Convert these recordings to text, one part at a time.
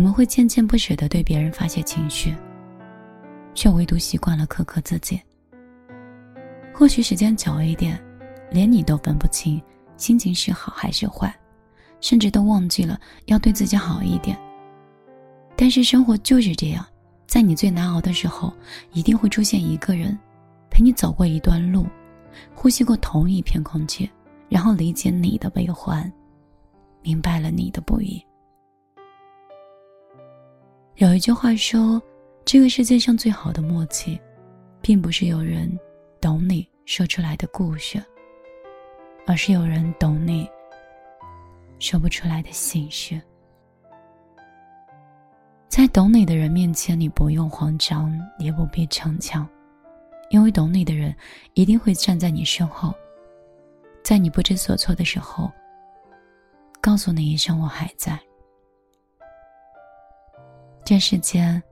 我们会渐渐不舍得对别人发泄情绪，却唯独习惯了苛刻自己。或许时间久一点，连你都分不清心情是好还是坏，甚至都忘记了要对自己好一点。但是生活就是这样，在你最难熬的时候，一定会出现一个人，陪你走过一段路，呼吸过同一片空气，然后理解你的悲欢，明白了你的不易。有一句话说，这个世界上最好的默契，并不是有人懂你说出来的故事，而是有人懂你说不出来的心事。在懂你的人面前，你不用慌张，也不必逞强，因为懂你的人一定会站在你身后，在你不知所措的时候，告诉你一声“我还在”。这世间，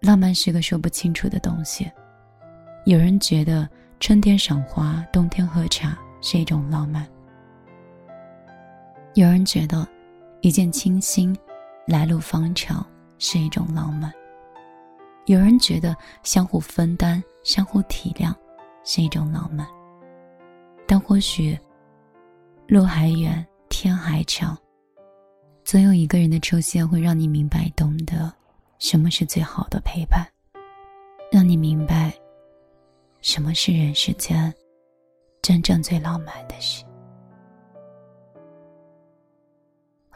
浪漫是个说不清楚的东西。有人觉得春天赏花、冬天喝茶是一种浪漫；有人觉得一见倾心、来路方长。是一种浪漫。有人觉得相互分担、相互体谅是一种浪漫，但或许路还远，天还长，总有一个人的出现会让你明白、懂得什么是最好的陪伴，让你明白什么是人世间真正最浪漫的事。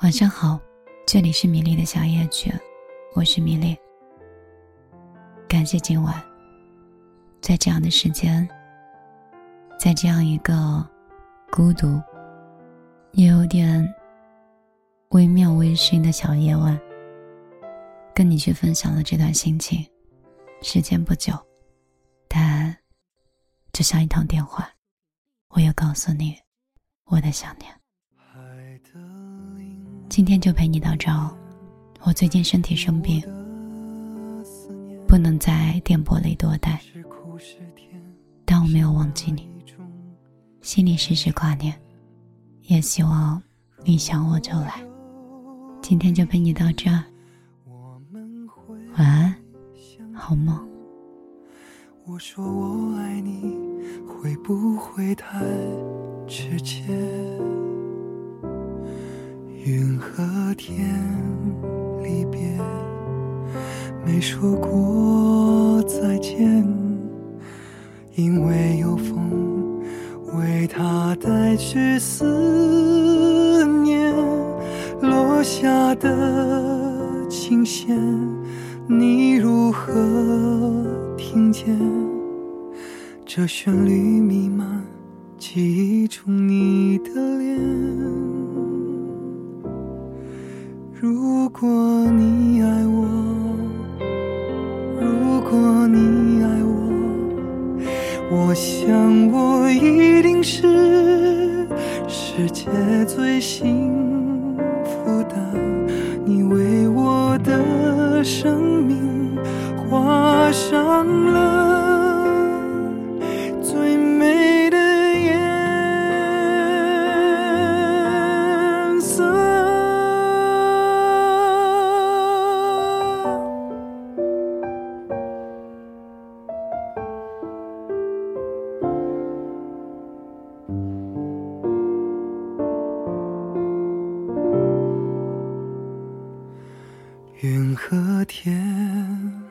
晚上好，这里是米粒的小夜曲。我是米粒，感谢今晚，在这样的时间，在这样一个孤独也有点微妙微醺的小夜晚，跟你去分享了这段心情。时间不久，但就像一通电话，我又告诉你我的想念。今天就陪你到这。我最近身体生病，不能在电波里多待，但我没有忘记你，心里时时挂念，也希望你想我就来。今天就陪你到这儿，晚安，好梦。我说我爱你，会不会太直接？云和天。离别，没说过再见，因为有风为他带去思念，落下的琴弦，你如何听见？这旋律弥漫记忆中你的脸。如果你爱我，如果你爱我，我想我一定是世界最幸福的。你为我的生上了最美的颜色。云和天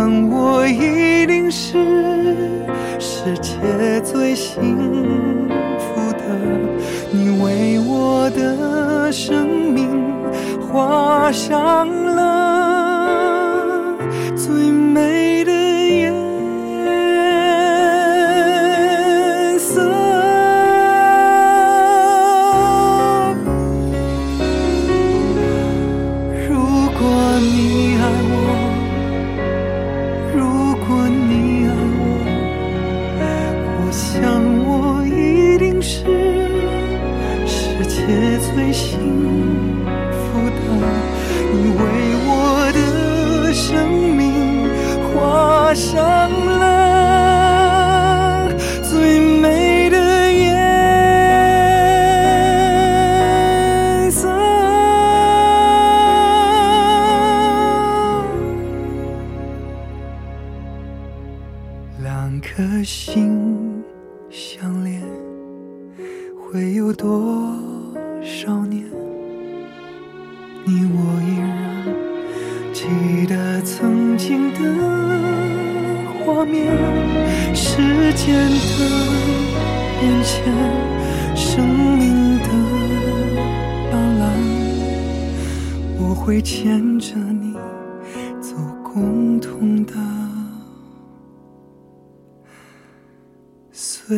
想我一定是世界最幸福的。你为我的生命画上了最幸福的。你为我的生命画上了最美的颜色。两颗心相连，会有多少年？你我依然记得曾经的画面，时间的变迁，生命的斑斓，我会牵着你走共同的岁